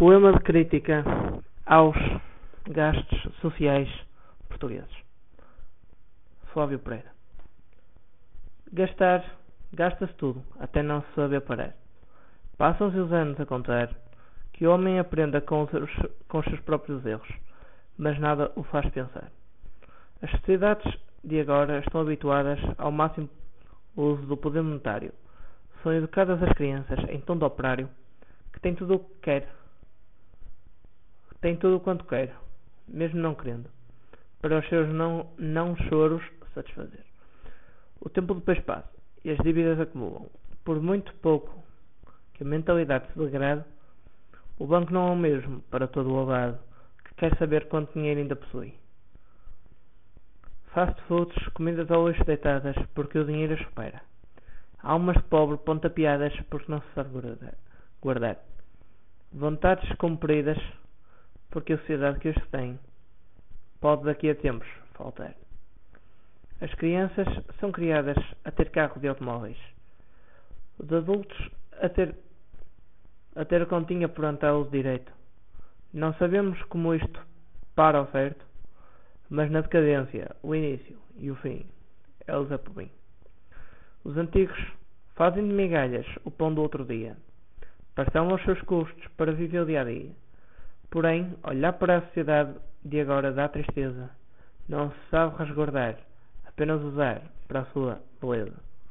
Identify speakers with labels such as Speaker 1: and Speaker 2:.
Speaker 1: Poema de crítica aos gastos sociais portugueses. Flávio Pereira. Gastar, gasta-se tudo, até não se saber parar. Passam-se os anos a contar que o homem aprenda com os, com os seus próprios erros, mas nada o faz pensar. As sociedades de agora estão habituadas ao máximo uso do poder monetário. São educadas as crianças em tom de operário que tem tudo o que quer tem tudo quanto quer, mesmo não querendo, para os seus não, não choros satisfazer. O tempo depois passa e as dívidas acumulam. Por muito pouco que a mentalidade se degrade, o banco não é o mesmo para todo o lado que quer saber quanto dinheiro ainda possui. Fast foods, comidas ao luxo deitadas porque o dinheiro as supera. Almas de pobre pontapeadas porque não se sabe guardar. Vontades cumpridas porque a sociedade que os tem pode daqui a tempos faltar. As crianças são criadas a ter carro de automóveis. Os adultos a ter a ter continha por antá-los direito. Não sabemos como isto para ao certo, mas na decadência, o início e o fim, eles por mim. Os antigos fazem de migalhas o pão do outro dia. Parcelam os seus custos para viver o dia a dia. Porém, olhar para a sociedade de agora dá tristeza. Não se sabe resguardar, apenas usar para a sua beleza.